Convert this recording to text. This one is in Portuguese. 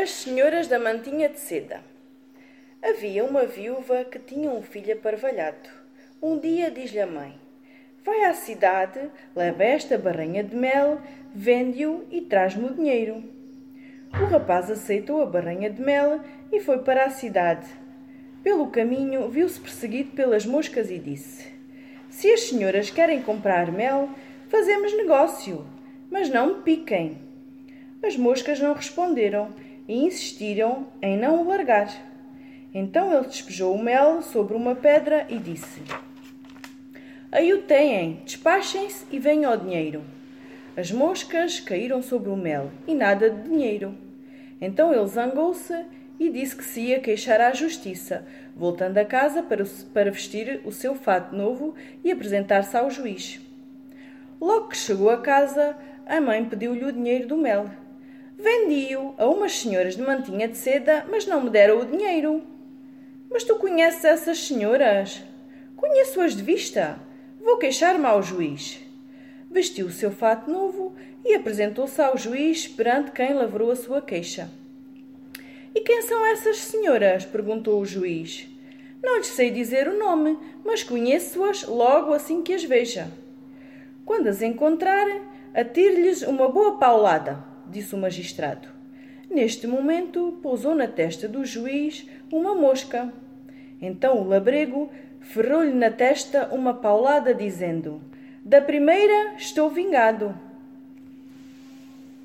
As senhoras da mantinha de seda. Havia uma viúva que tinha um filho aparvalhado. Um dia diz-lhe a mãe: Vai à cidade, leva esta barrinha de mel, vende-o e traz-me o dinheiro. O rapaz aceitou a barrinha de mel e foi para a cidade. Pelo caminho, viu-se perseguido pelas moscas e disse: Se as senhoras querem comprar mel, fazemos negócio, mas não me piquem. As moscas não responderam e insistiram em não o largar. Então ele despejou o mel sobre uma pedra e disse: Aí o têm, despachem-se e venham ao dinheiro. As moscas caíram sobre o mel e nada de dinheiro. Então ele zangou-se e disse que se ia queixar à justiça, voltando a casa para, vestir o seu fato novo e apresentar-se ao juiz. Logo que chegou a casa, a mãe pediu-lhe o dinheiro do mel. Vendi-o a umas senhoras de mantinha de seda, mas não me deram o dinheiro. Mas tu conheces essas senhoras? Conheço-as de vista. Vou queixar-me ao juiz. Vestiu o seu fato novo e apresentou-se ao juiz perante quem lavrou a sua queixa. E quem são essas senhoras? perguntou o juiz. Não lhes sei dizer o nome, mas conheço-as logo assim que as veja. Quando as encontrar, atire-lhes uma boa paulada disse o magistrado. Neste momento, pousou na testa do juiz uma mosca. Então o labrego ferrou-lhe na testa uma paulada, dizendo: Da primeira estou vingado.